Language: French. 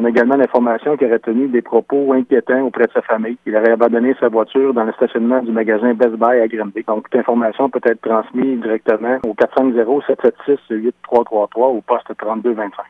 On a également l'information qu'il aurait tenu des propos inquiétants auprès de sa famille. Il aurait abandonné sa voiture dans le stationnement du magasin Best Buy à Granby. Donc, toute information peut être transmise directement au 450-776-8333 au poste 3225.